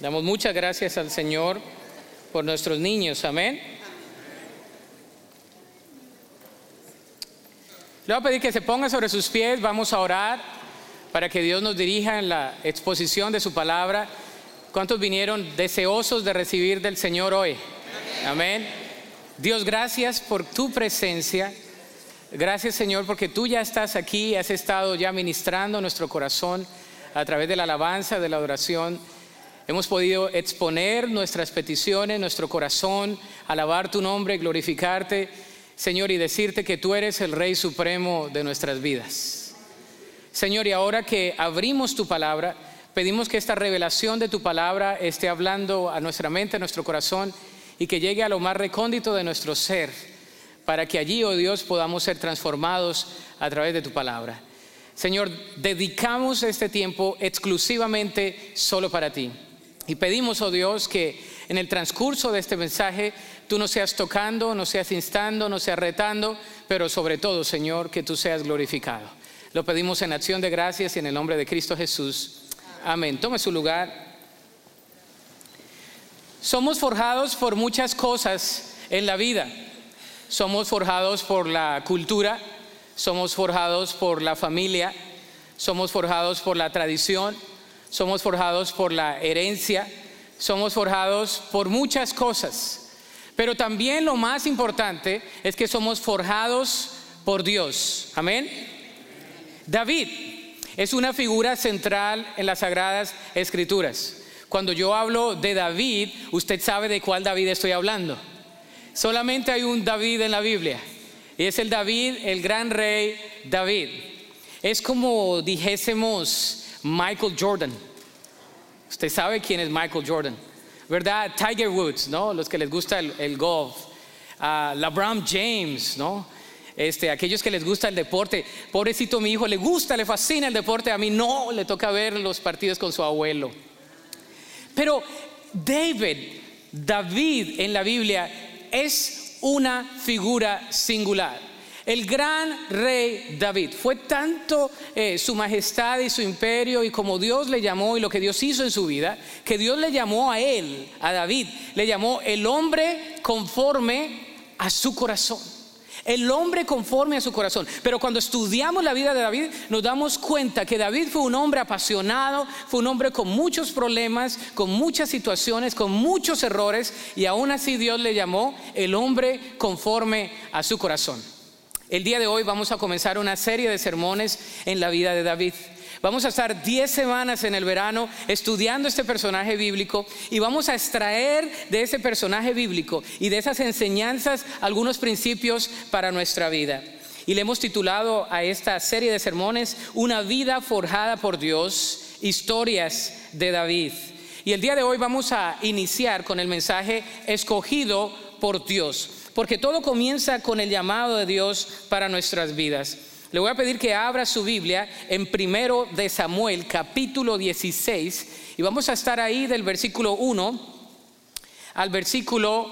Damos muchas gracias al Señor por nuestros niños. Amén. Le voy a pedir que se ponga sobre sus pies. Vamos a orar para que Dios nos dirija en la exposición de su palabra. ¿Cuántos vinieron deseosos de recibir del Señor hoy? Amén. Dios, gracias por tu presencia. Gracias Señor porque tú ya estás aquí, has estado ya ministrando nuestro corazón a través de la alabanza, de la adoración. Hemos podido exponer nuestras peticiones, nuestro corazón, alabar tu nombre, glorificarte, Señor, y decirte que tú eres el Rey Supremo de nuestras vidas. Señor, y ahora que abrimos tu palabra, pedimos que esta revelación de tu palabra esté hablando a nuestra mente, a nuestro corazón, y que llegue a lo más recóndito de nuestro ser para que allí, oh Dios, podamos ser transformados a través de tu palabra. Señor, dedicamos este tiempo exclusivamente solo para ti. Y pedimos, oh Dios, que en el transcurso de este mensaje tú nos seas tocando, nos seas instando, nos seas retando, pero sobre todo, Señor, que tú seas glorificado. Lo pedimos en acción de gracias y en el nombre de Cristo Jesús. Amén. Tome su lugar. Somos forjados por muchas cosas en la vida. Somos forjados por la cultura, somos forjados por la familia, somos forjados por la tradición, somos forjados por la herencia, somos forjados por muchas cosas. Pero también lo más importante es que somos forjados por Dios. Amén. David es una figura central en las sagradas escrituras. Cuando yo hablo de David, usted sabe de cuál David estoy hablando. Solamente hay un David en la Biblia. Y es el David, el gran rey David. Es como dijésemos Michael Jordan. Usted sabe quién es Michael Jordan, ¿verdad? Tiger Woods, ¿no? Los que les gusta el, golf. Uh, LeBron James, ¿no? Este, aquellos que les gusta el deporte. Pobrecito mi hijo, le gusta, le fascina el deporte. A mí no, le toca ver los partidos con su abuelo. Pero David, David en la Biblia es una figura singular. El gran rey David fue tanto eh, su majestad y su imperio y como Dios le llamó y lo que Dios hizo en su vida, que Dios le llamó a él, a David, le llamó el hombre conforme a su corazón. El hombre conforme a su corazón. Pero cuando estudiamos la vida de David, nos damos cuenta que David fue un hombre apasionado, fue un hombre con muchos problemas, con muchas situaciones, con muchos errores, y aún así Dios le llamó el hombre conforme a su corazón. El día de hoy vamos a comenzar una serie de sermones en la vida de David. Vamos a estar 10 semanas en el verano estudiando este personaje bíblico y vamos a extraer de ese personaje bíblico y de esas enseñanzas algunos principios para nuestra vida. Y le hemos titulado a esta serie de sermones Una vida forjada por Dios, historias de David. Y el día de hoy vamos a iniciar con el mensaje escogido por Dios, porque todo comienza con el llamado de Dios para nuestras vidas. Le voy a pedir que abra su Biblia en primero de Samuel, capítulo 16, y vamos a estar ahí del versículo 1 al versículo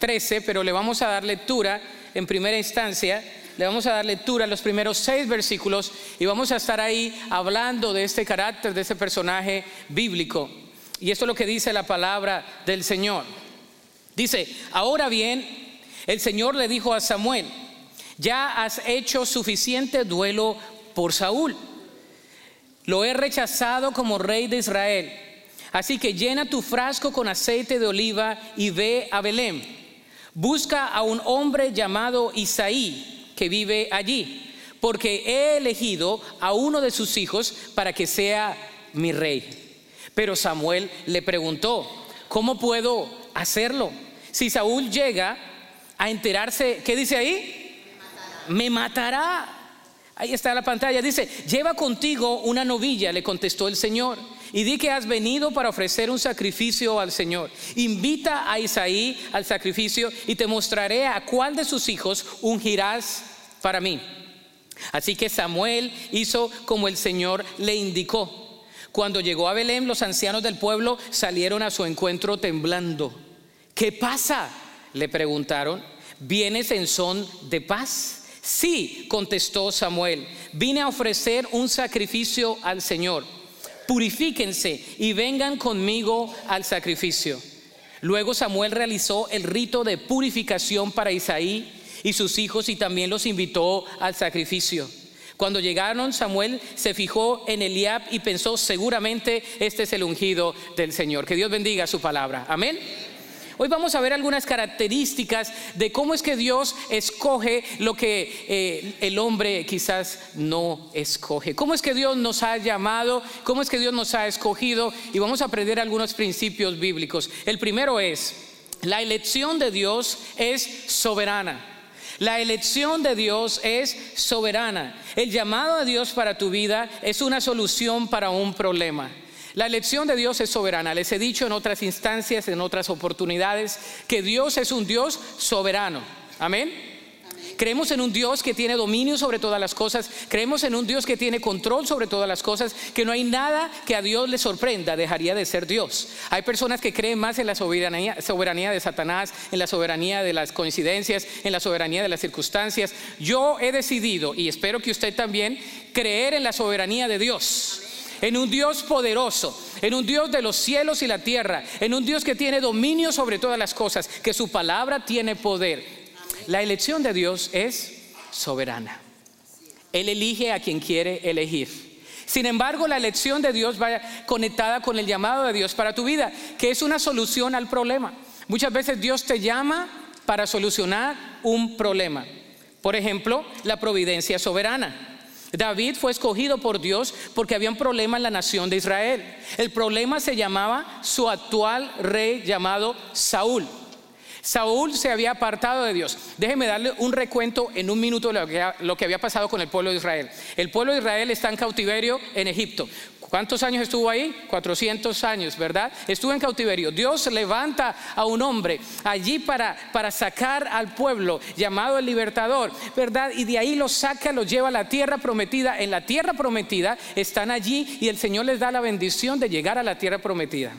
13, pero le vamos a dar lectura en primera instancia. Le vamos a dar lectura a los primeros seis versículos y vamos a estar ahí hablando de este carácter, de este personaje bíblico. Y esto es lo que dice la palabra del Señor. Dice, ahora bien, el Señor le dijo a Samuel, ya has hecho suficiente duelo por Saúl. Lo he rechazado como rey de Israel. Así que llena tu frasco con aceite de oliva y ve a Belén. Busca a un hombre llamado Isaí que vive allí, porque he elegido a uno de sus hijos para que sea mi rey. Pero Samuel le preguntó, ¿cómo puedo hacerlo? Si Saúl llega a enterarse, ¿qué dice ahí? me matará. Ahí está la pantalla. Dice, lleva contigo una novilla, le contestó el Señor. Y di que has venido para ofrecer un sacrificio al Señor. Invita a Isaí al sacrificio y te mostraré a cuál de sus hijos ungirás para mí. Así que Samuel hizo como el Señor le indicó. Cuando llegó a Belén, los ancianos del pueblo salieron a su encuentro temblando. ¿Qué pasa? Le preguntaron. ¿Vienes en son de paz? Sí, contestó Samuel, vine a ofrecer un sacrificio al Señor. purifíquense y vengan conmigo al sacrificio. Luego Samuel realizó el rito de purificación para Isaí y sus hijos y también los invitó al sacrificio. Cuando llegaron, Samuel se fijó en Eliab y pensó, seguramente este es el ungido del Señor. Que Dios bendiga su palabra. Amén. Hoy vamos a ver algunas características de cómo es que Dios escoge lo que eh, el hombre quizás no escoge. Cómo es que Dios nos ha llamado, cómo es que Dios nos ha escogido y vamos a aprender algunos principios bíblicos. El primero es, la elección de Dios es soberana. La elección de Dios es soberana. El llamado a Dios para tu vida es una solución para un problema. La elección de Dios es soberana. Les he dicho en otras instancias, en otras oportunidades, que Dios es un Dios soberano. Amén. Creemos en un Dios que tiene dominio sobre todas las cosas. Creemos en un Dios que tiene control sobre todas las cosas. Que no hay nada que a Dios le sorprenda. Dejaría de ser Dios. Hay personas que creen más en la soberanía, soberanía de Satanás, en la soberanía de las coincidencias, en la soberanía de las circunstancias. Yo he decidido, y espero que usted también, creer en la soberanía de Dios en un Dios poderoso, en un Dios de los cielos y la tierra, en un Dios que tiene dominio sobre todas las cosas, que su palabra tiene poder. La elección de Dios es soberana. Él elige a quien quiere elegir. Sin embargo, la elección de Dios va conectada con el llamado de Dios para tu vida, que es una solución al problema. Muchas veces Dios te llama para solucionar un problema. Por ejemplo, la providencia soberana. David fue escogido por Dios porque había un problema en la nación de Israel. El problema se llamaba su actual rey llamado Saúl. Saúl se había apartado de Dios. Déjeme darle un recuento en un minuto de lo que, había pasado con el pueblo de Israel. El pueblo de Israel está en cautiverio en Egipto. ¿Cuántos años estuvo ahí? 400 años, ¿verdad? Estuvo en cautiverio. Dios levanta a un hombre allí para, para sacar al pueblo llamado el libertador, ¿verdad? Y de ahí lo saca, lo lleva a la tierra prometida. En la tierra prometida están allí y el Señor les da la bendición de llegar a la tierra prometida.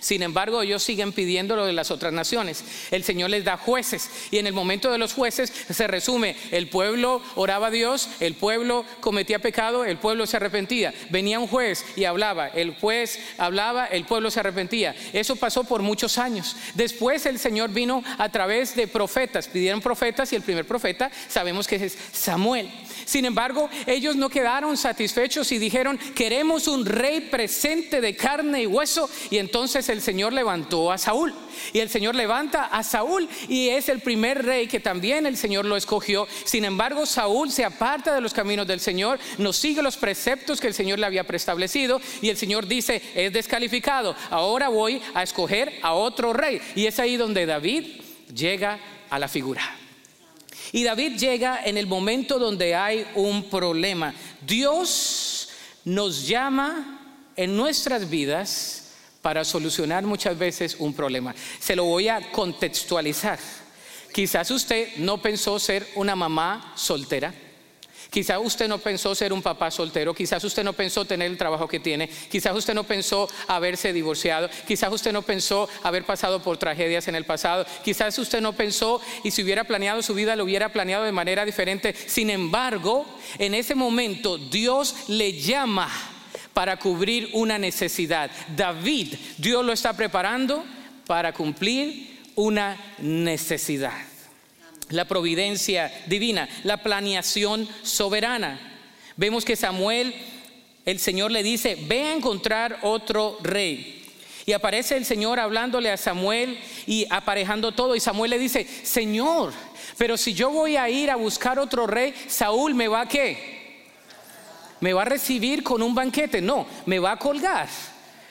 Sin embargo, ellos siguen pidiendo lo de las otras naciones. El Señor les da jueces y en el momento de los jueces se resume, el pueblo oraba a Dios, el pueblo cometía pecado, el pueblo se arrepentía. Venía un juez y hablaba, el juez hablaba, el pueblo se arrepentía. Eso pasó por muchos años. Después el Señor vino a través de profetas, pidieron profetas y el primer profeta sabemos que es Samuel. Sin embargo, ellos no quedaron satisfechos y dijeron, queremos un rey presente de carne y hueso. Y entonces el Señor levantó a Saúl. Y el Señor levanta a Saúl y es el primer rey que también el Señor lo escogió. Sin embargo, Saúl se aparta de los caminos del Señor, no sigue los preceptos que el Señor le había preestablecido y el Señor dice, es descalificado, ahora voy a escoger a otro rey. Y es ahí donde David llega a la figura. Y David llega en el momento donde hay un problema. Dios nos llama en nuestras vidas para solucionar muchas veces un problema. Se lo voy a contextualizar. Quizás usted no pensó ser una mamá soltera Quizás usted no pensó ser un papá soltero, quizás usted no pensó tener el trabajo que tiene, quizás usted no pensó haberse divorciado, quizás usted no pensó haber pasado por tragedias en el pasado, quizás usted no pensó y si hubiera planeado su vida lo hubiera planeado de manera diferente. Sin embargo, en ese momento Dios le llama para cubrir una necesidad. David, Dios lo está preparando para cumplir una necesidad la providencia divina, la planeación soberana. Vemos que Samuel, el Señor le dice, ve a encontrar otro rey. Y aparece el Señor hablándole a Samuel y aparejando todo. Y Samuel le dice, Señor, pero si yo voy a ir a buscar otro rey, Saúl me va a qué? Me va a recibir con un banquete. No, me va a colgar.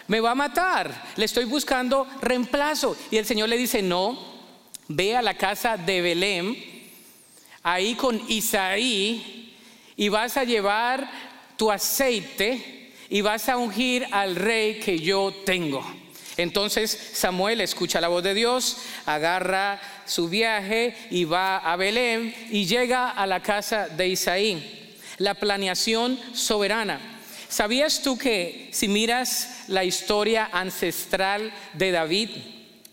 Me va a matar. Le estoy buscando reemplazo. Y el Señor le dice, no, ve a la casa de Belén, ahí con Isaí, y vas a llevar tu aceite y vas a ungir al rey que yo tengo. Entonces Samuel escucha la voz de Dios, agarra su viaje y va a Belén y llega a la casa de Isaí. La planeación soberana. ¿Sabías tú que si miras la historia ancestral de David,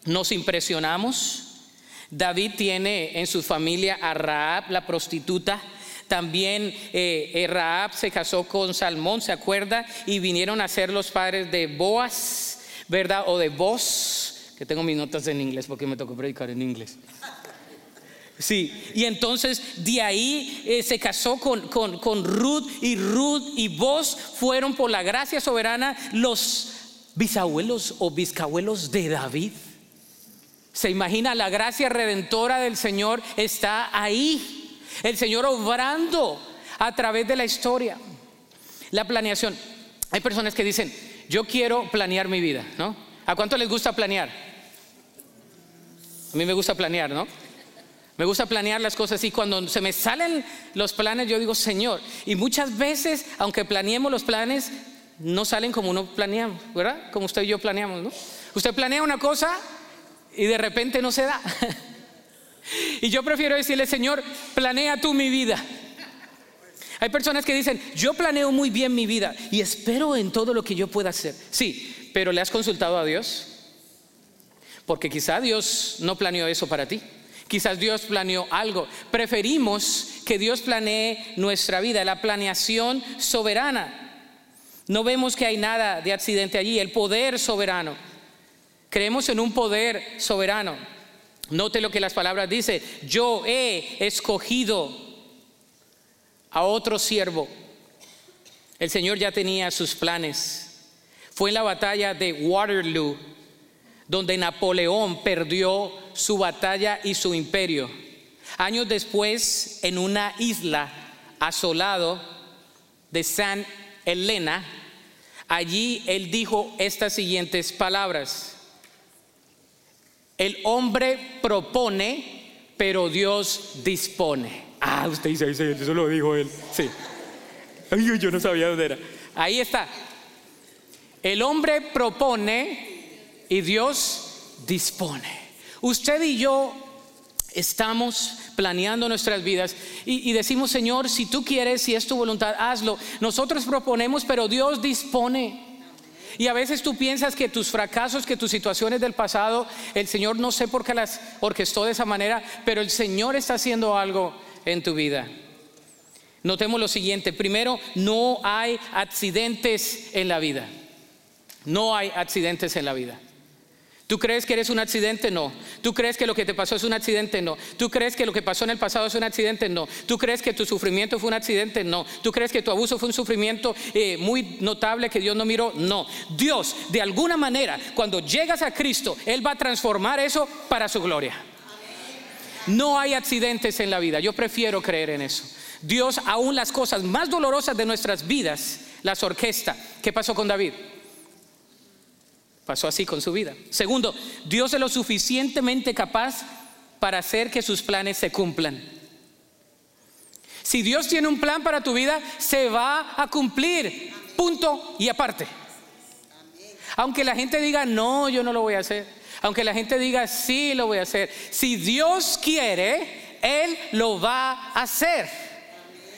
nos impresionamos? David tiene en su familia a Raab, la prostituta. También eh, eh, Raab se casó con Salmón, ¿se acuerda? Y vinieron a ser los padres de Boaz, ¿verdad? O de Boz, que tengo mis notas en inglés porque me tocó predicar en inglés. Sí, y entonces de ahí eh, se casó con, con, con, Ruth y Ruth y vos fueron por la gracia soberana los bisabuelos o biscabuelos de David. Se imagina, la gracia redentora del Señor está ahí. El Señor obrando a través de la historia. La planeación. Hay personas que dicen, yo quiero planear mi vida, ¿no? ¿A cuánto les gusta planear? A mí me gusta planear, ¿no? Me gusta planear las cosas y cuando se me salen los planes yo digo, Señor, y muchas veces, aunque planeemos los planes, no salen como uno planeamos, ¿verdad? Como usted y yo planeamos, ¿no? Usted planea una cosa y de repente no se da. y yo prefiero decirle, Señor, planea tú mi vida. Hay personas que dicen, yo planeo muy bien mi vida y espero en todo lo que yo pueda hacer. Sí, pero ¿le has consultado a Dios? Porque quizá Dios no planeó eso para ti. Quizás Dios planeó algo. Preferimos que Dios planee nuestra vida, la planeación soberana. No vemos que hay nada de accidente allí, el poder soberano. Creemos en un poder soberano. Note lo que las palabras dice, yo he escogido a otro siervo. El Señor ya tenía sus planes. Fue en la batalla de Waterloo donde Napoleón perdió su batalla y su imperio. Años después, en una isla asolado de San Helena, allí él dijo estas siguientes palabras. El hombre propone, pero Dios dispone. Ah, usted dice, eso lo dijo él. Sí. yo no sabía dónde era. Ahí está. El hombre propone, y Dios dispone. Usted y yo estamos planeando nuestras vidas y, decimos, Señor, si tú quieres, si es tu voluntad, hazlo. Nosotros proponemos, pero Dios dispone. Y a veces tú piensas que tus fracasos, que tus situaciones del pasado, el Señor no sé por qué las orquestó de esa manera, pero el Señor está haciendo algo en tu vida. Notemos lo siguiente, primero, no hay accidentes en la vida. No hay accidentes en la vida. ¿Tú crees que eres un accidente? No. ¿Tú crees que lo que te pasó es un accidente? No. ¿Tú crees que lo que pasó en el pasado es un accidente? No. ¿Tú crees que tu sufrimiento fue un accidente? No. ¿Tú crees que tu abuso fue un sufrimiento eh, muy notable que Dios no miró? No. Dios, de alguna manera, cuando llegas a Cristo, Él va a transformar eso para su gloria. No hay accidentes en la vida. Yo prefiero creer en eso. Dios, aún las cosas más dolorosas de nuestras vidas, las orquesta. ¿Qué pasó con David? Pasó así con su vida. Segundo, Dios es lo suficientemente capaz para hacer que sus planes se cumplan. Si Dios tiene un plan para tu vida, se va a cumplir. Punto y aparte. Aunque la gente diga, no, yo no lo voy a hacer. Aunque la gente diga, sí, lo voy a hacer. Si Dios quiere, Él lo va a hacer.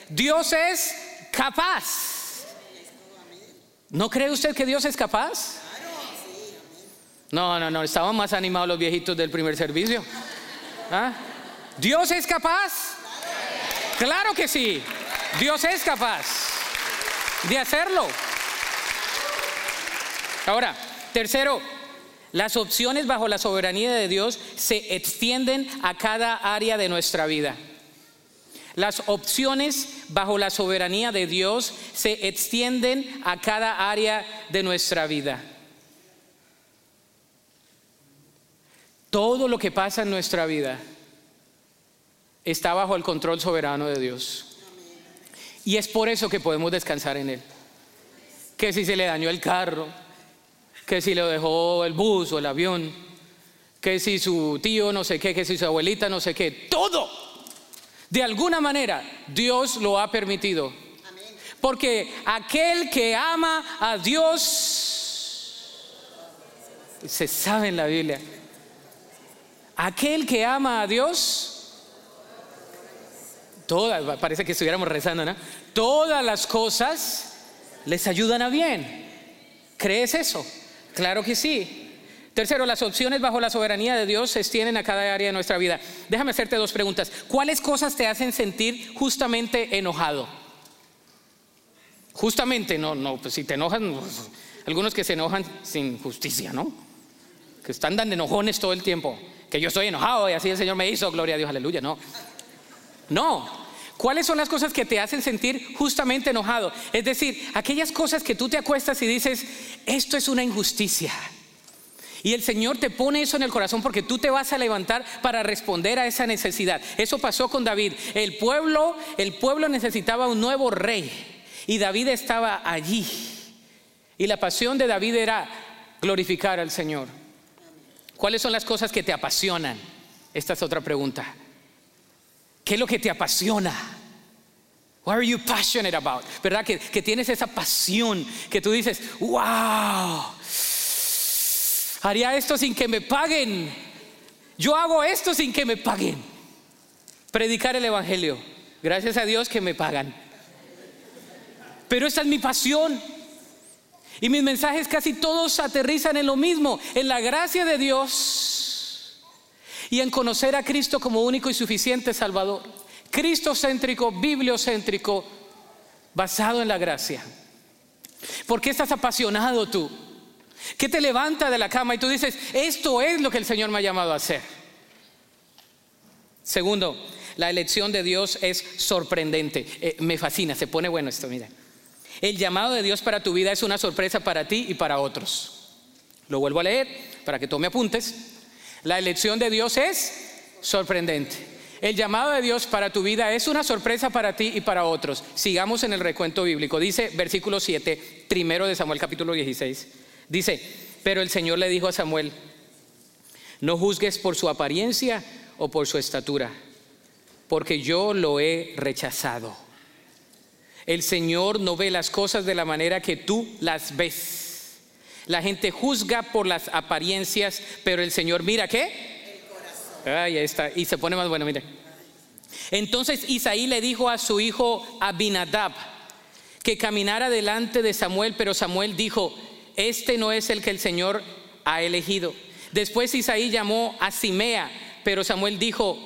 Dios es capaz. ¿No cree usted que Dios es capaz? No, no, no, estaban más animados los viejitos del primer servicio. ¿Ah? ¿Dios es capaz? Claro que sí. Dios es capaz de hacerlo. Ahora, tercero, las opciones bajo la soberanía de Dios se extienden a cada área de nuestra vida. Las opciones bajo la soberanía de Dios se extienden a cada área de nuestra vida. Todo lo que pasa en nuestra vida está bajo el control soberano de Dios. Y es por eso que podemos descansar en Él. Que si se le dañó el carro, que si le dejó el bus o el avión, que si su tío no sé qué, que si su abuelita no sé qué, todo, de alguna manera, Dios lo ha permitido. Porque aquel que ama a Dios, se sabe en la Biblia, Aquel que ama a Dios, todas, parece que estuviéramos rezando, ¿no? Todas las cosas les ayudan a bien. ¿Crees eso? Claro que sí. Tercero, las opciones bajo la soberanía de Dios se extienden a cada área de nuestra vida. Déjame hacerte dos preguntas. ¿Cuáles cosas te hacen sentir justamente enojado? Justamente, no, no, pues si te enojan, pues, algunos que se enojan sin justicia, ¿no? Que están dando enojones todo el tiempo. Que yo estoy enojado y así el Señor me hizo, gloria a Dios, aleluya, no. No, ¿Cuáles son las cosas que te hacen sentir justamente enojado? Es decir, aquellas cosas que tú te acuestas y dices, esto es una injusticia. Y el Señor te pone eso en el corazón porque tú te vas a levantar para responder a esa necesidad. Eso pasó con David. El pueblo, el pueblo necesitaba un nuevo rey y David estaba allí. Y la pasión de David era glorificar al Señor. ¿Cuáles son las cosas que te apasionan? Esta es otra pregunta. ¿Qué es lo que te apasiona? What are you passionate about? ¿Verdad? Que, que tienes esa pasión que tú dices, wow Haría esto sin que me paguen. Yo hago esto sin que me paguen. Predicar el Evangelio. Gracias a Dios que me pagan. Pero esta es mi pasión. Y mis mensajes casi todos aterrizan en lo mismo, en la gracia de Dios y en conocer a Cristo como único y suficiente Salvador. Cristocéntrico, bibliocéntrico, basado en la gracia. ¿Por qué estás apasionado tú? ¿Qué te levanta de la cama y tú dices, esto es lo que el Señor me ha llamado a hacer? Segundo, la elección de Dios es sorprendente. Eh, me fascina, se pone bueno esto, mira. El llamado de Dios para tu vida es una sorpresa para ti y para otros. Lo vuelvo a leer para que tome apuntes. La elección de Dios es sorprendente. El llamado de Dios para tu vida es una sorpresa para ti y para otros. Sigamos en el recuento bíblico. Dice versículo 7, primero de Samuel capítulo 16. Dice, pero el Señor le dijo a Samuel, no juzgues por su apariencia o por su estatura, porque yo lo he rechazado. El Señor no ve las cosas de la manera que tú las ves. La gente juzga por las apariencias, pero el Señor mira qué. ahí está. Y se pone más bueno, mire. Entonces Isaí le dijo a su hijo Abinadab que caminara delante de Samuel, pero Samuel dijo, este no es el que el Señor ha elegido. Después Isaí llamó a Simea, pero Samuel dijo,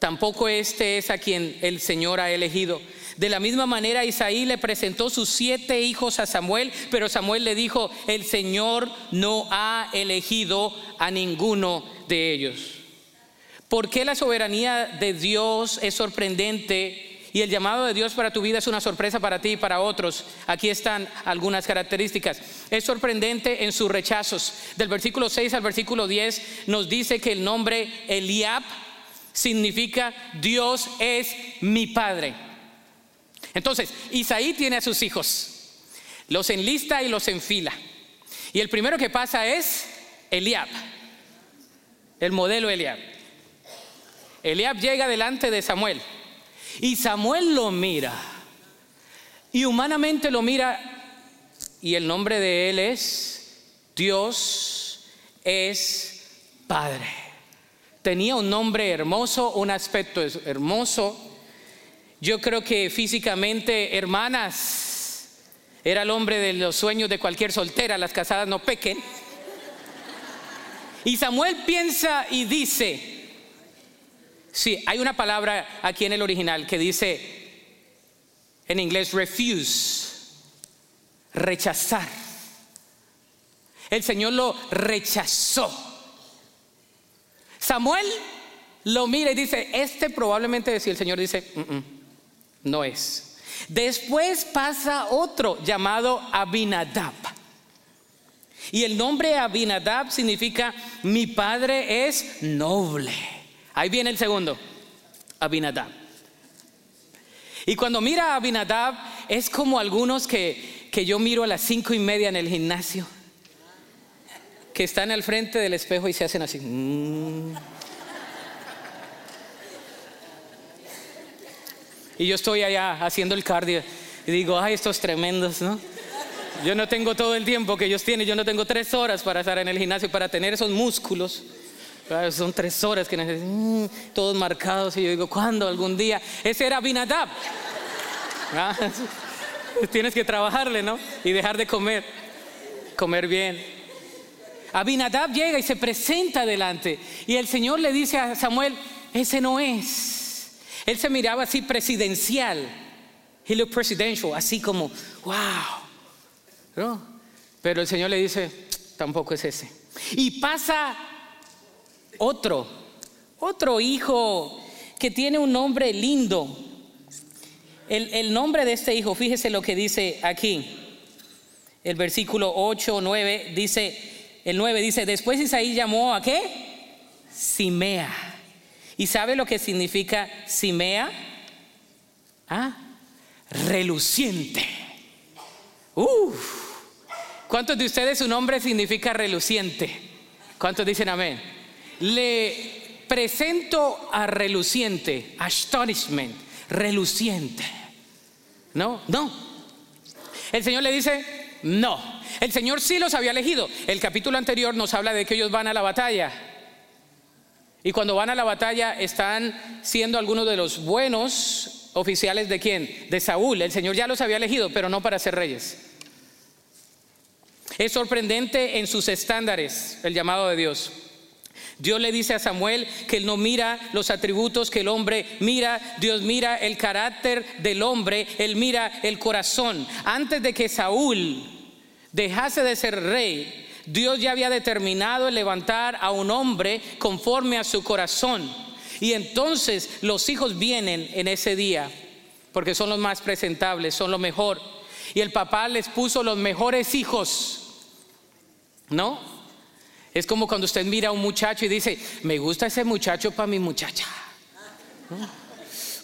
tampoco este es a quien el Señor ha elegido. De la misma manera Isaí le presentó sus siete hijos a Samuel, pero Samuel le dijo, el Señor no ha elegido a ninguno de ellos. ¿Por qué la soberanía de Dios es sorprendente y el llamado de Dios para tu vida es una sorpresa para ti y para otros. Aquí están algunas características. Es sorprendente en sus rechazos. Del versículo 6 al versículo 10 nos dice que el nombre Eliab significa Dios es mi padre. Entonces, Isaí tiene a sus hijos. Los enlista y los enfila. Y el primero que pasa es Eliab. El modelo Eliab. Eliab llega delante de Samuel. Y Samuel lo mira. Y humanamente lo mira. Y el nombre de él es Dios es Padre. Tenía un nombre hermoso, un aspecto hermoso. Yo creo que físicamente, hermanas, era el hombre de los sueños de cualquier soltera, las casadas no pequen. Y Samuel piensa y dice, Sí, hay una palabra aquí en el original que dice en inglés refuse, rechazar. El Señor lo rechazó. Samuel lo mira y dice, este probablemente si el Señor dice, mm, mm, no es. Después pasa otro llamado Abinadab. Y el nombre Abinadab significa mi padre es noble. Ahí viene el segundo, Abinadab. Y cuando mira a Abinadab, es como algunos que, que yo miro a las cinco y media en el gimnasio, que están al frente del espejo y se hacen así. Y yo estoy allá haciendo el cardio y digo, ay, estos tremendos, ¿no? Yo no tengo todo el tiempo que ellos tienen, yo no tengo tres horas para estar en el gimnasio, para tener esos músculos. Son tres horas que necesitan, mm, todos marcados. Y yo digo, ¿cuándo? Algún día. Ese era Binadab. Ah, tienes que trabajarle, ¿no? Y dejar de comer. Comer bien. Abinadab llega y se presenta delante. Y el Señor le dice a Samuel, ese no es. Él se miraba así presidencial. He looked presidential, así como, wow. Pero el Señor le dice, tampoco es ese. Y pasa otro, otro hijo que tiene un nombre lindo. El, el nombre de este hijo, fíjese lo que dice aquí. El versículo 8 o 9 dice, el 9 dice, después Isaí llamó a qué? Simea. ¿Y sabe lo que significa Simea? Ah, reluciente. ¿Cuántos de ustedes su nombre significa reluciente? ¿Cuántos dicen amén? Le presento a reluciente, astonishment, reluciente. No, no. El Señor le dice, no. El Señor sí los había elegido. El capítulo anterior nos habla de que ellos van a la batalla. Y cuando van a la batalla están siendo algunos de los buenos oficiales de quién? De Saúl. El Señor ya los había elegido, pero no para ser reyes. Es sorprendente en sus estándares el llamado de Dios. Dios le dice a Samuel que él no mira los atributos que el hombre mira, Dios mira el carácter del hombre, él mira el corazón. Antes de que Saúl dejase de ser rey, Dios ya había determinado levantar a un hombre conforme a su corazón. Y entonces los hijos vienen en ese día, porque son los más presentables, son lo mejor. Y el papá les puso los mejores hijos. ¿No? Es como cuando usted mira a un muchacho y dice, me gusta ese muchacho para mi muchacha.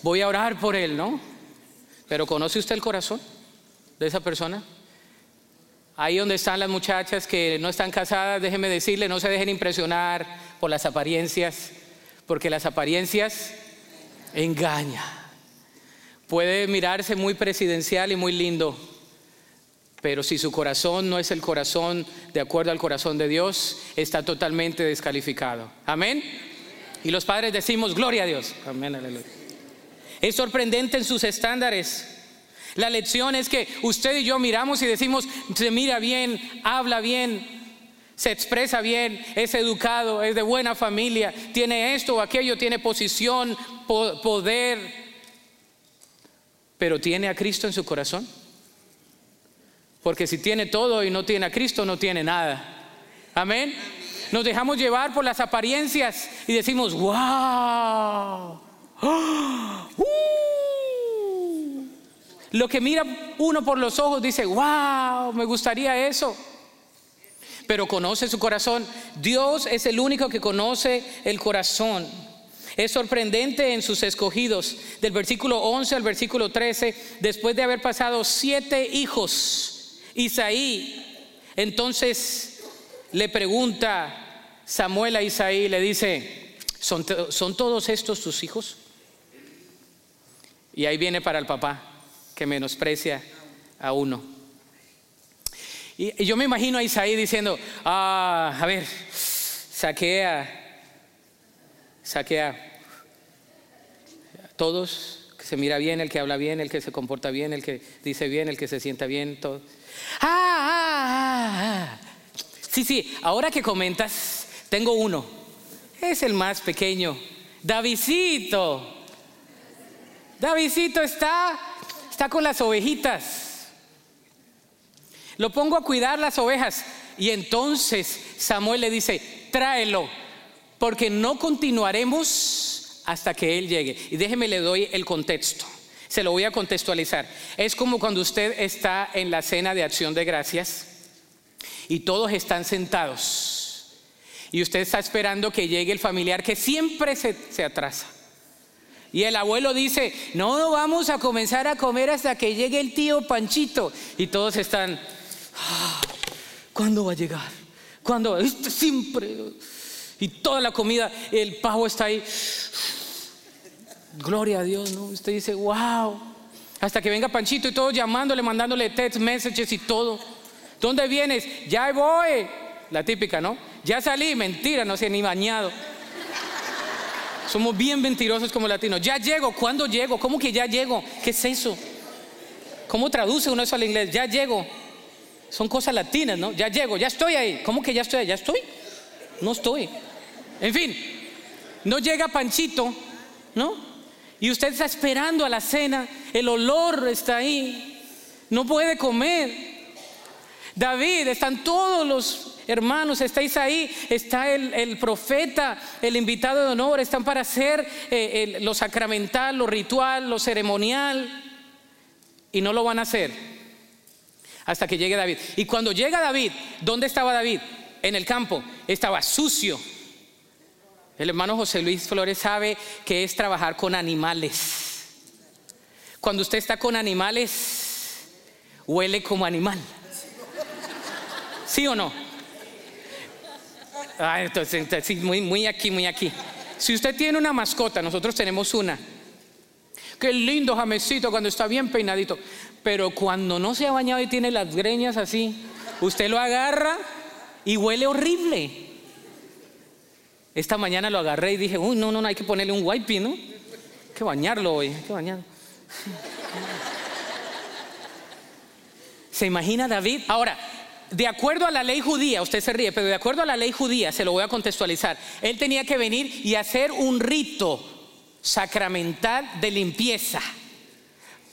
Voy a orar por él, ¿no? Pero ¿conoce usted el corazón de esa persona? Ahí donde están las muchachas que no están casadas, déjenme decirle, no se dejen impresionar por las apariencias, porque las apariencias engañan. Puede mirarse muy presidencial y muy lindo, pero si su corazón no es el corazón de acuerdo al corazón de Dios, está totalmente descalificado. Amén. Y los padres decimos, gloria a Dios. Amén, aleluya. Es sorprendente en sus estándares. La lección es que usted y yo miramos y decimos, se mira bien, habla bien, se expresa bien, es educado, es de buena familia, tiene esto o aquello, tiene posición, poder, pero tiene a Cristo en su corazón. Porque si tiene todo y no tiene a Cristo, no tiene nada. Amén. Nos dejamos llevar por las apariencias y decimos, wow. Lo que mira uno por los ojos dice, wow, me gustaría eso. Pero conoce su corazón. Dios es el único que conoce el corazón. Es sorprendente en sus escogidos, del versículo 11 al versículo 13, después de haber pasado siete hijos, Isaí, entonces le pregunta Samuel a Isaí, le dice, ¿son, ¿son todos estos tus hijos? Y ahí viene para el papá que menosprecia a uno. Y, yo me imagino a Isaí diciendo, ah, a ver, saquea, saquea. Todos, que se mira bien, el que habla bien, el que se comporta bien, el que dice bien, el que se sienta bien, todo. Ah, ah, ah, ah. Sí, sí, ahora que comentas, tengo uno. Es el más pequeño. Davidito. Davidito está está con las ovejitas. Lo pongo a cuidar las ovejas. Y entonces Samuel le dice, tráelo, porque no continuaremos hasta que Él llegue. Y déjeme le doy el contexto. Se lo voy a contextualizar. Es como cuando usted está en la cena de acción de gracias y todos están sentados. Y usted está esperando que llegue el familiar que siempre se, se atrasa. Y el abuelo dice, no, vamos a comenzar a comer hasta que llegue el tío Panchito. Y todos están, ah, ¿cuándo va a llegar? ¿Cuándo? Este siempre. Y toda la comida, el pavo está ahí. Gloria a Dios, ¿no? Usted dice, wow. Hasta que venga Panchito y todos llamándole, mandándole text messages y todo. ¿Dónde vienes? Ya voy. La típica, ¿no? Ya salí, mentira, no sé, ni bañado. Somos bien mentirosos como latinos. Ya llego, ¿cuándo llego? ¿Cómo que ya llego? ¿Qué es eso? ¿Cómo traduce uno eso al inglés? Ya llego. son cosas latinas, ¿no? Ya llego, ya estoy ahí. ¿Cómo que ya estoy ahí? ¿Ya estoy? No estoy. En fin, no llega Panchito, ¿no? Y usted está esperando a la cena, el olor está ahí, no puede comer. David, están todos los hermanos, estáis ahí, está el, profeta, el invitado de honor, están para hacer eh, lo sacramental, lo ritual, lo ceremonial, y no lo van a hacer hasta que llegue David. Y cuando llega David, ¿dónde estaba David? En el campo, estaba sucio. El hermano José Luis Flores sabe que es trabajar con animales. Cuando usted está con animales, huele como animal. ¿Sí o no? Ah, entonces, muy, aquí, muy aquí. Si usted tiene una mascota, nosotros tenemos una. Qué lindo jamecito cuando está bien peinadito. Pero cuando no se ha bañado y tiene las greñas así, usted lo agarra y huele horrible. Esta mañana lo agarré y dije, uy, no, no, no, hay que ponerle un wipe, ¿no? Hay que bañarlo hoy, hay que bañarlo. ¿Se imagina David? Ahora, de acuerdo a la ley judía, usted se ríe, pero de acuerdo a la ley judía, se lo voy a contextualizar, él tenía que venir y hacer un rito sacramental de limpieza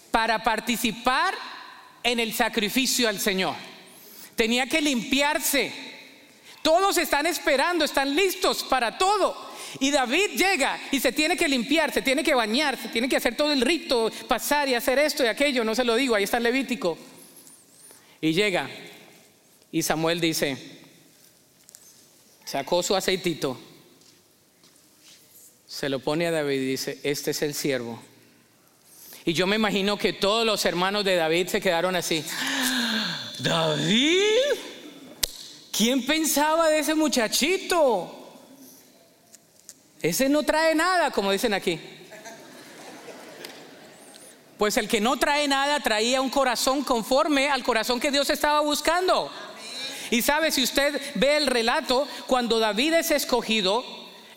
para participar en el sacrificio al Señor. Tenía que limpiarse. Todos están esperando, están listos para todo. Y David llega y se tiene que limpiar, se tiene que bañar, se tiene que hacer todo el rito, pasar y hacer esto y aquello, no se lo digo, ahí está el Levítico. Y llega y Samuel dice, sacó su aceitito, se lo pone a David y dice, este es el siervo y yo me imagino que todos los hermanos de David se quedaron así. David, ¿quién pensaba de ese muchachito? Ese no trae nada, como dicen aquí. Pues el que no trae nada traía un corazón conforme al corazón que Dios estaba buscando. Y sabe, si usted ve el relato, cuando David es escogido,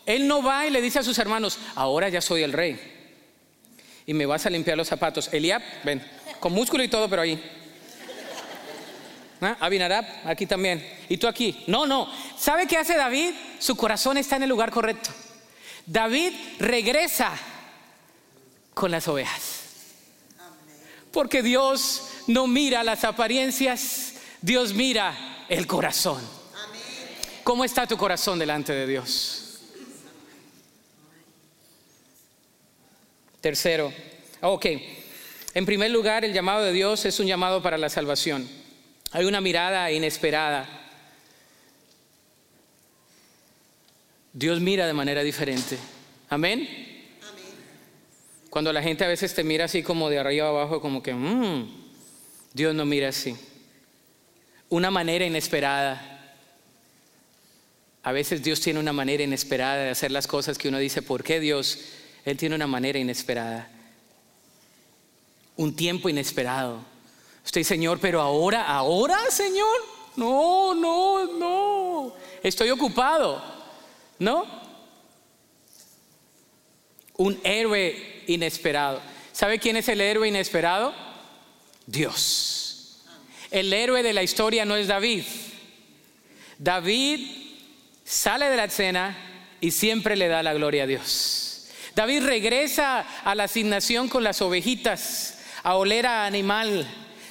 él no va y le dice a sus hermanos, ahora ya soy el rey y me vas a limpiar los zapatos. Eliab, ven, con músculo y todo, pero ahí. ¿Ah? Abinadab, aquí también. Y tú aquí. No, no. ¿Sabe qué hace David? Su corazón está en el lugar correcto. David regresa con las ovejas. Porque Dios no mira las apariencias, Dios mira el corazón. ¿Cómo está tu corazón delante de Dios? Tercero, ok, en primer lugar el llamado de Dios es un llamado para la salvación. Hay una mirada inesperada. Dios mira de manera diferente. Amén. Cuando la gente a veces te mira así como de arriba abajo, como que, mmm, Dios no mira así. Una manera inesperada. A veces Dios tiene una manera inesperada de hacer las cosas que uno dice, ¿por qué Dios? Él tiene una manera inesperada, un tiempo inesperado. Usted, Señor, pero ahora, ahora, Señor, no, no, no, estoy ocupado, ¿no? Un héroe inesperado. ¿Sabe quién es el héroe inesperado? Dios. El héroe de la historia no es David. David sale de la escena y siempre le da la gloria a Dios. David regresa a la asignación con las ovejitas, a oler a animal,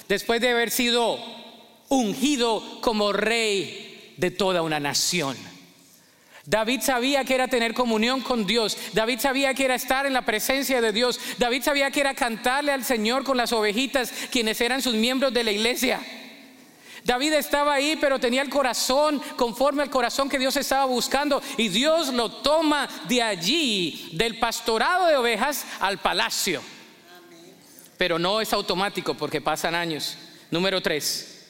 después de haber sido ungido como rey de toda una nación. David sabía que era tener comunión con Dios. David sabía que era estar en la presencia de Dios. David sabía que era cantarle al Señor con las ovejitas, quienes eran sus miembros de la iglesia. David estaba ahí, pero tenía el corazón conforme al corazón que Dios estaba buscando. Y Dios lo toma de allí, del pastorado de ovejas, al palacio. Pero no es automático porque pasan años. Número tres,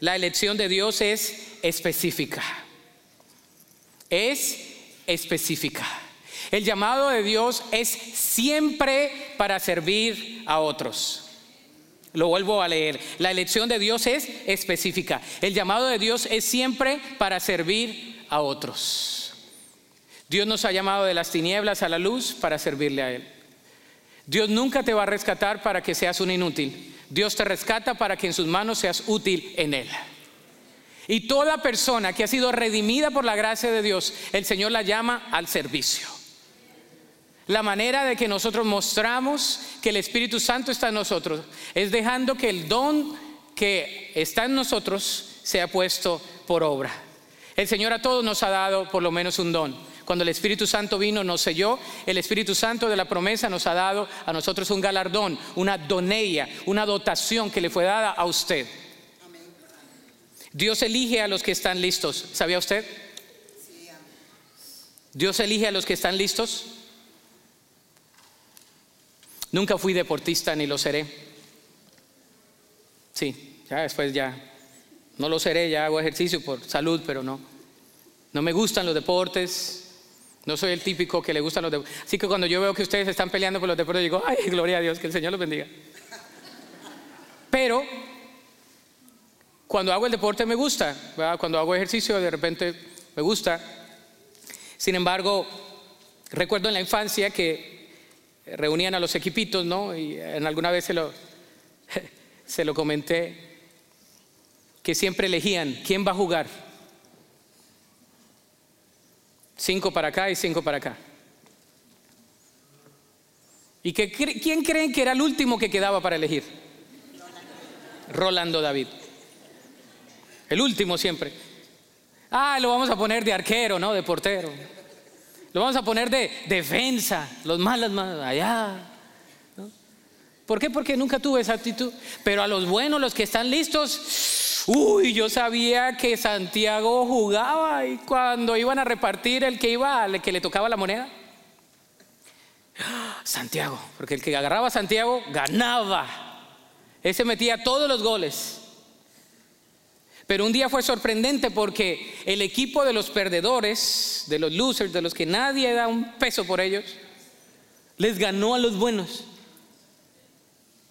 la elección de Dios es específica. Es específica. El llamado de Dios es siempre para servir a otros. Lo vuelvo a leer. La elección de Dios es específica. El llamado de Dios es siempre para servir a otros. Dios nos ha llamado de las tinieblas a la luz para servirle a Él. Dios nunca te va a rescatar para que seas un inútil. Dios te rescata para que en sus manos seas útil en Él. Y toda persona que ha sido redimida por la gracia de Dios, el Señor la llama al servicio. La manera de que nosotros mostramos que el Espíritu Santo está en nosotros es dejando que el don que está en nosotros sea puesto por obra. El Señor a todos nos ha dado por lo menos un don. Cuando el Espíritu Santo vino, nos selló, el Espíritu Santo de la promesa nos ha dado a nosotros un galardón, una doneia, una dotación que le fue dada a usted. Dios elige a los que están listos. ¿Sabía usted? Dios elige a los que están listos. Nunca fui deportista ni lo seré. Sí, ya después ya. No lo seré, ya hago ejercicio por salud, pero no. No me gustan los deportes. No soy el típico que le gustan los deportes. Así que cuando yo veo que ustedes están peleando por los deportes, digo, ay, gloria a Dios, que el Señor los bendiga. Pero cuando hago el deporte me gusta, cuando hago ejercicio de repente me gusta. Sin embargo, recuerdo en la infancia que reunían a los equipitos, ¿no? Y alguna vez se lo, se lo comenté, que siempre elegían quién va a jugar. Cinco para acá y cinco para acá. ¿Y que, quién creen que era el último que quedaba para elegir? Rolando David. El último siempre. Ah, lo vamos a poner de arquero, ¿no? De portero. Lo vamos a poner de defensa, los malos más allá. ¿Por qué? Porque nunca tuve esa actitud. Pero a los buenos, los que están listos, uy, yo sabía que Santiago jugaba y cuando iban a repartir el que iba, el que le tocaba la moneda. Santiago, porque el que agarraba a Santiago ganaba. Ese metía todos los goles. Pero un día fue sorprendente porque el equipo de los perdedores, de los losers, de los que nadie da un peso por ellos, les ganó a los buenos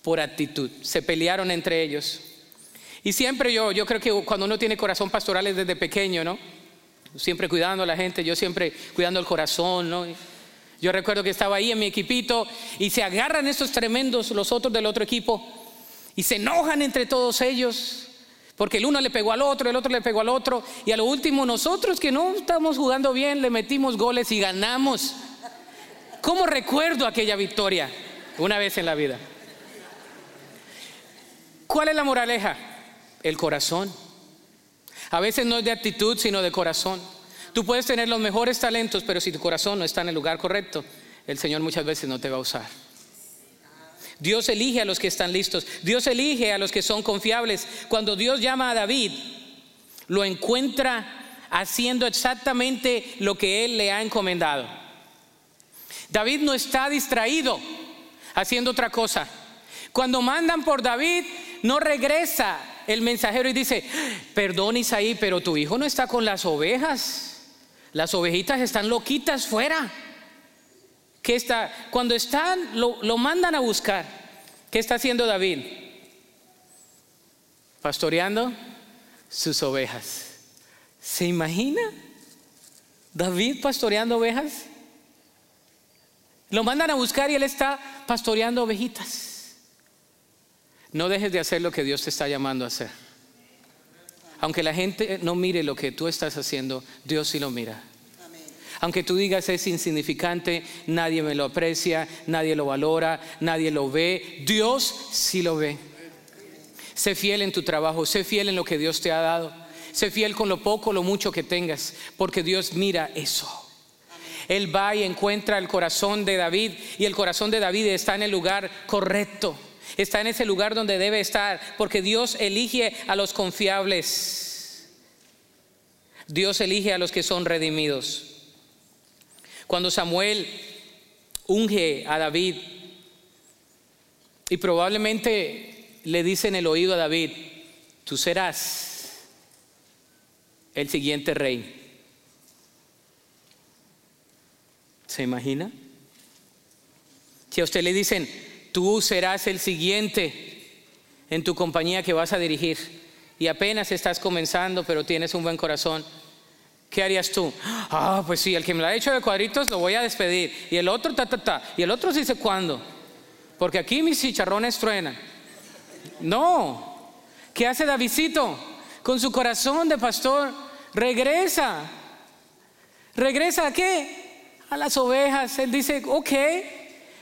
por actitud. Se pelearon entre ellos. Y siempre yo, yo creo que cuando uno tiene corazón pastoral es desde pequeño, ¿no? Siempre cuidando a la gente, yo siempre cuidando el corazón, ¿no? Yo recuerdo que estaba ahí en mi equipito y se agarran estos tremendos los otros del otro equipo y se enojan entre todos ellos porque el uno le pegó al otro, el otro le pegó al otro. Y a lo último nosotros que no estamos jugando bien, le metimos goles y ganamos. ¿Cómo recuerdo aquella victoria una vez en la vida? ¿Cuál es la moraleja? El corazón. A veces no es de actitud, sino de corazón. Tú puedes tener los mejores talentos, pero si tu corazón no está en el lugar correcto, el Señor muchas veces no te va a usar. Dios elige a los que están listos. Dios elige a los que son confiables. Cuando Dios llama a David, lo encuentra haciendo exactamente lo que Él le ha encomendado. David no está distraído haciendo otra cosa. Cuando mandan por David, no regresa el mensajero y dice, perdón Isaí, pero tu hijo no está con las ovejas. Las ovejitas están loquitas fuera que está, cuando están, lo, lo mandan a buscar, ¿qué está haciendo David? Pastoreando sus ovejas. ¿Se imagina? David pastoreando ovejas. Lo mandan a buscar y él está pastoreando ovejitas. No dejes de hacer lo que Dios te está llamando a hacer. Aunque la gente no mire lo que tú estás haciendo, Dios sí lo mira. Aunque tú digas es insignificante, nadie me lo aprecia, nadie lo valora, nadie lo ve, Dios sí lo ve. Sé fiel en tu trabajo, sé fiel en lo que Dios te ha dado. Sé fiel con lo poco, lo mucho que tengas, porque Dios mira eso. Él va y encuentra el corazón de David y el corazón de David está en el lugar correcto. Está en ese lugar donde debe estar, porque Dios elige a los confiables. Dios elige a los que son redimidos. Cuando Samuel unge a David y probablemente le dice en el oído a David, tú serás el siguiente rey. ¿Se imagina? Si a usted le dicen, tú serás el siguiente en tu compañía que vas a dirigir y apenas estás comenzando, pero tienes un buen corazón, ¿Qué harías tú? Ah, pues sí, el que me lo ha hecho de cuadritos lo voy a despedir. Y el otro, ta, ta, ta. Y el otro dice cuándo. Porque aquí mis chicharrones truenan. No. ¿Qué hace Davidito? con su corazón de pastor, regresa. ¿Regresa a qué? A las ovejas. Él dice, ok,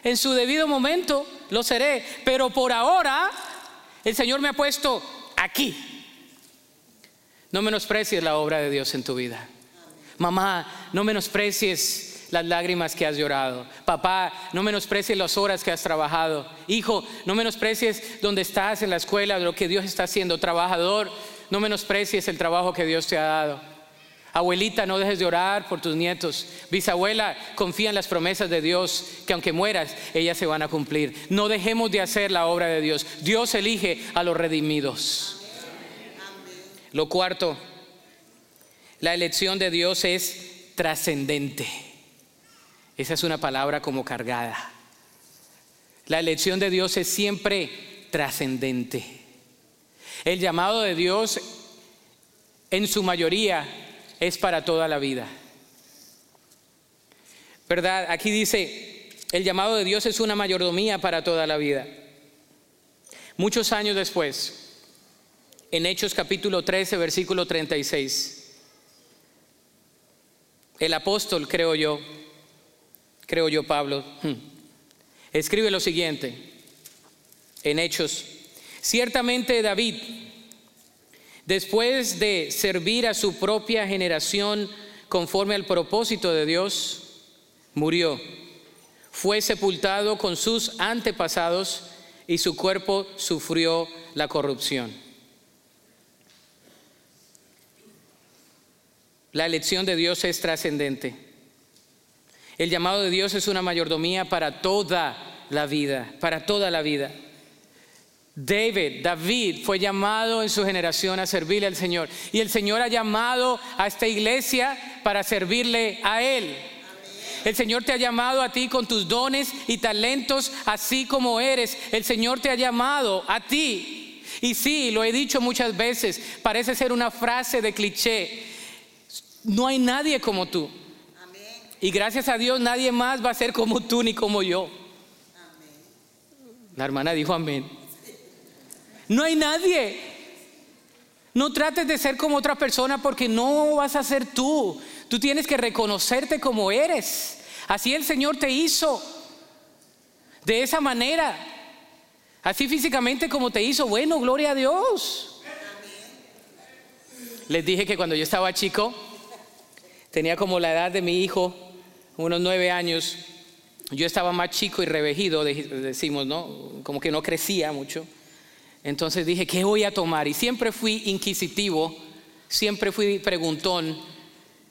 en su debido momento lo seré, pero por ahora el Señor me ha puesto aquí. No menosprecies la obra de Dios en tu vida. Mamá, no menosprecies las lágrimas que has llorado. Papá, no menosprecies las horas que has trabajado. Hijo, no menosprecies donde estás en la escuela, lo que Dios está haciendo. Trabajador, no menosprecies el trabajo que Dios te ha dado. Abuelita, no dejes de orar por tus nietos. Bisabuela, confía en las promesas de Dios, que aunque mueras, ellas se van a cumplir. No dejemos de hacer la obra de Dios. Dios elige a los redimidos. Lo cuarto, la elección de Dios es trascendente. Esa es una palabra como cargada. La elección de Dios es siempre trascendente. El llamado de Dios en su mayoría es para toda la vida. ¿Verdad? Aquí dice, el llamado de Dios es una mayordomía para toda la vida. Muchos años después, en Hechos capítulo 13, versículo 36, el apóstol, creo yo, creo yo Pablo, hmm, escribe lo siguiente en Hechos, ciertamente David, después de servir a su propia generación conforme al propósito de Dios, murió. Fue sepultado con sus antepasados y su cuerpo sufrió la corrupción. La elección de Dios es trascendente. El llamado de Dios es una mayordomía para toda la vida, para toda la vida. David, David fue llamado en su generación a servirle al Señor. Y el Señor ha llamado a esta iglesia para servirle a Él. El Señor te ha llamado a ti con tus dones y talentos, así como eres. El Señor te ha llamado a ti. Y sí, lo he dicho muchas veces, parece ser una frase de cliché. No hay nadie como tú. Y gracias a Dios nadie más va a ser como tú ni como yo. La hermana dijo amén. No hay nadie. No trates de ser como otra persona porque no vas a ser tú. Tú tienes que reconocerte como eres. Así el Señor te hizo. De esa manera. Así físicamente como te hizo. Bueno, gloria a Dios. Les dije que cuando yo estaba chico, tenía como la edad de mi hijo, unos nueve años. Yo estaba más chico y revejido, decimos, ¿no? Como que no crecía mucho. Entonces dije, ¿qué voy a tomar? Y siempre fui inquisitivo, siempre fui preguntón.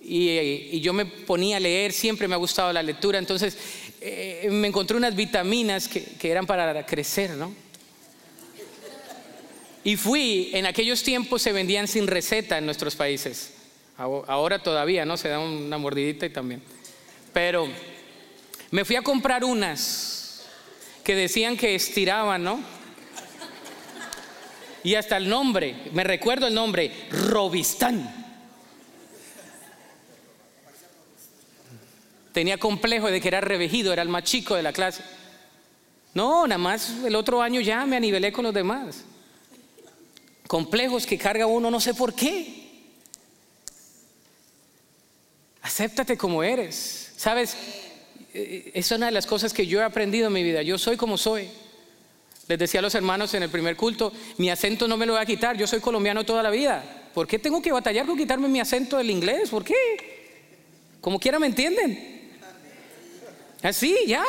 Y, yo me ponía a leer, siempre me ha gustado la lectura. Entonces eh, me encontré unas vitaminas que, que eran para crecer, ¿no? Y fui, en aquellos tiempos se vendían sin receta en nuestros países. Ahora todavía, ¿no? Se da una mordidita y también. Pero me fui a comprar unas que decían que estiraban, ¿no? Y hasta el nombre, me recuerdo el nombre, Robistán. Tenía complejo de que era revejido, era el más chico de la clase. No, nada más el otro año ya me anivelé con los demás. Complejos que carga uno, no sé por qué. Acéptate como eres. Sabes, eh, es una de las cosas que yo he aprendido en mi vida. Yo soy como soy. Les decía a los hermanos en el primer culto, mi acento no me lo voy a quitar, yo soy colombiano toda la vida. ¿Por qué tengo que batallar con quitarme mi acento del inglés? ¿Por qué? Como quiera me entienden. Así, ya.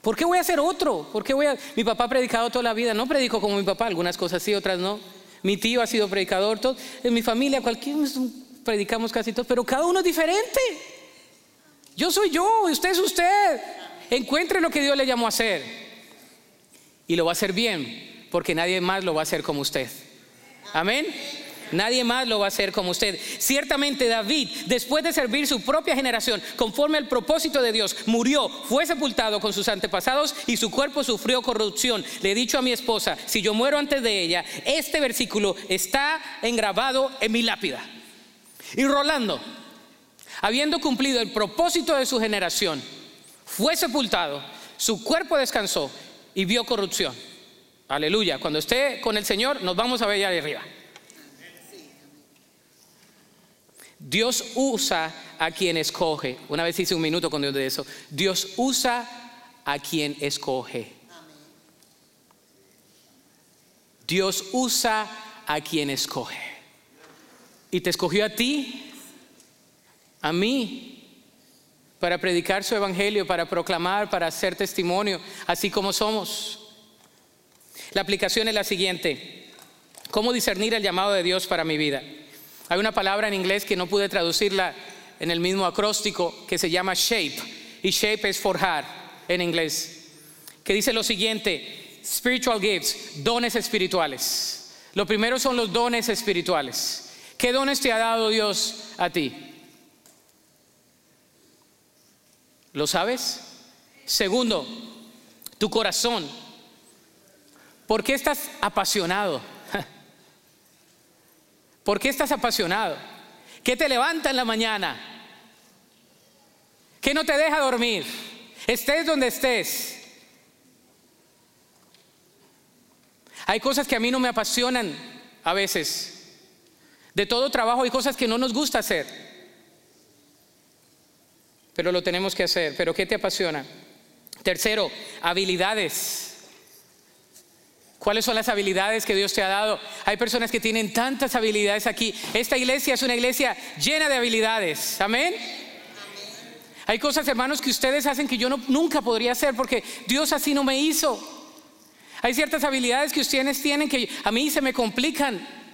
¿Por qué voy a hacer otro? ¿Por qué voy a... Mi papá ha predicado toda la vida, no predico como mi papá, algunas cosas sí, otras no. Mi tío ha sido predicador, todo. en mi familia cualquier predicamos casi todos, pero cada uno es diferente. Yo soy yo, usted es usted. Encuentre lo que Dios le llamó a hacer. Y lo va a hacer bien, porque nadie más lo va a hacer como usted. Amén. Nadie más lo va a hacer como usted. Ciertamente David, después de servir su propia generación, conforme al propósito de Dios, murió, fue sepultado con sus antepasados y su cuerpo sufrió corrupción. Le he dicho a mi esposa, si yo muero antes de ella, este versículo está engrabado en mi lápida. Y Rolando, habiendo cumplido el propósito de su generación, fue sepultado, su cuerpo descansó y vio corrupción. Aleluya. Cuando esté con el Señor, nos vamos a ver allá arriba. Dios usa a quien escoge. Una vez hice un minuto con Dios de eso. Dios usa a quien escoge. Dios usa a quien escoge. Y te escogió a ti, a mí, para predicar su evangelio, para proclamar, para hacer testimonio, así como somos. La aplicación es la siguiente. ¿Cómo discernir el llamado de Dios para mi vida? Hay una palabra en inglés que no pude traducirla en el mismo acróstico que se llama shape. Y shape es forjar en inglés. Que dice lo siguiente, spiritual gifts, dones espirituales. Lo primero son los dones espirituales. ¿Qué dones te ha dado Dios a ti? ¿Lo sabes? Segundo, tu corazón. ¿Por qué estás apasionado? ¿Por qué estás apasionado? ¿Qué te levanta en la mañana? ¿Qué no te deja dormir? Estés donde estés. Hay cosas que a mí no me apasionan a veces. De todo trabajo hay cosas que no nos gusta hacer. Pero lo tenemos que hacer. ¿Pero qué te apasiona? Tercero, habilidades. ¿Cuáles son las habilidades que Dios te ha dado? Hay personas que tienen tantas habilidades aquí. Esta iglesia es una iglesia llena de habilidades. Amén. Hay cosas, hermanos, que ustedes hacen que yo nunca podría hacer porque Dios así no me hizo. Hay ciertas habilidades que ustedes tienen que a mí se me complican.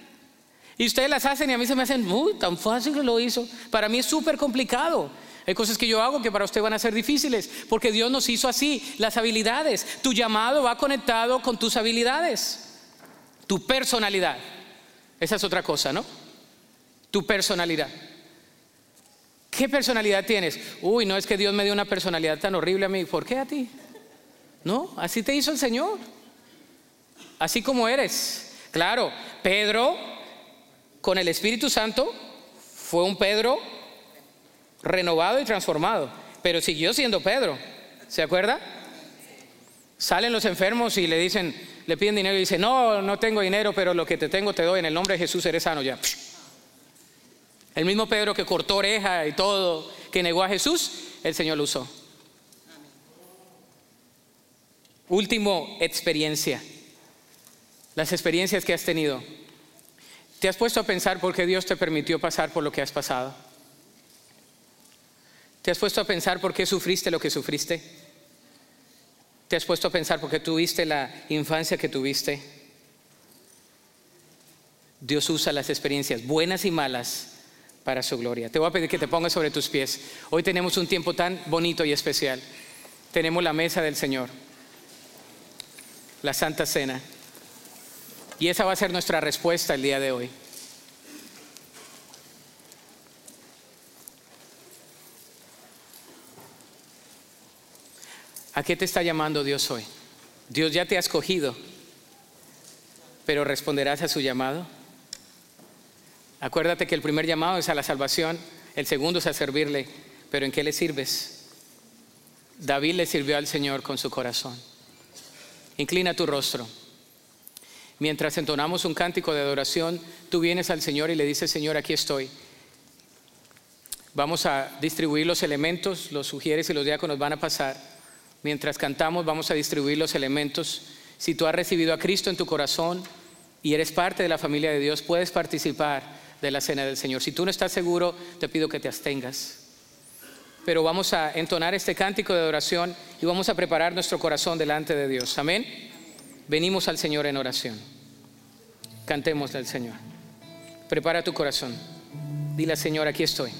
Y ustedes las hacen y a mí se me hacen, uy, tan fácil que lo hizo. Para mí es súper complicado. Hay cosas que yo hago que para usted van a ser difíciles, porque Dios nos hizo así, las habilidades. Tu llamado va conectado con tus habilidades, tu personalidad. Esa es otra cosa, ¿no? Tu personalidad. ¿Qué personalidad tienes? Uy, no es que Dios me dio una personalidad tan horrible a mí. ¿Por qué a ti? No, así te hizo el Señor. Así como eres. Claro, Pedro, con el Espíritu Santo, fue un Pedro renovado y transformado, pero siguió siendo Pedro. ¿Se acuerda? Salen los enfermos y le dicen, le piden dinero y dice, no, no tengo dinero, pero lo que te tengo te doy, en el nombre de Jesús eres sano ya. El mismo Pedro que cortó oreja y todo, que negó a Jesús, el Señor lo usó. Último, experiencia. Las experiencias que has tenido. ¿Te has puesto a pensar por qué Dios te permitió pasar por lo que has pasado? ¿Te has puesto a pensar por qué sufriste lo que sufriste? ¿Te has puesto a pensar por qué tuviste la infancia que tuviste? Dios usa las experiencias buenas y malas para su gloria. Te voy a pedir que te pongas sobre tus pies. Hoy tenemos un tiempo tan bonito y especial. Tenemos la mesa del Señor, la Santa Cena. Y esa va a ser nuestra respuesta el día de hoy. ¿A qué te está llamando Dios hoy? Dios ya te ha escogido, pero responderás a su llamado. Acuérdate que el primer llamado es a la salvación, el segundo es a servirle, pero ¿en qué le sirves? David le sirvió al Señor con su corazón. Inclina tu rostro. Mientras entonamos un cántico de adoración, tú vienes al Señor y le dices, Señor, aquí estoy. Vamos a distribuir los elementos, los sugieres y los diáconos van a pasar. Mientras cantamos vamos a distribuir los elementos. Si tú has recibido a Cristo en tu corazón y eres parte de la familia de Dios, puedes participar de la cena del Señor. Si tú no estás seguro, te pido que te abstengas. Pero vamos a entonar este cántico de adoración y vamos a preparar nuestro corazón delante de Dios. Amén. Venimos al Señor en oración. Cantemos al Señor. Prepara tu corazón. Dile al Señor, aquí estoy.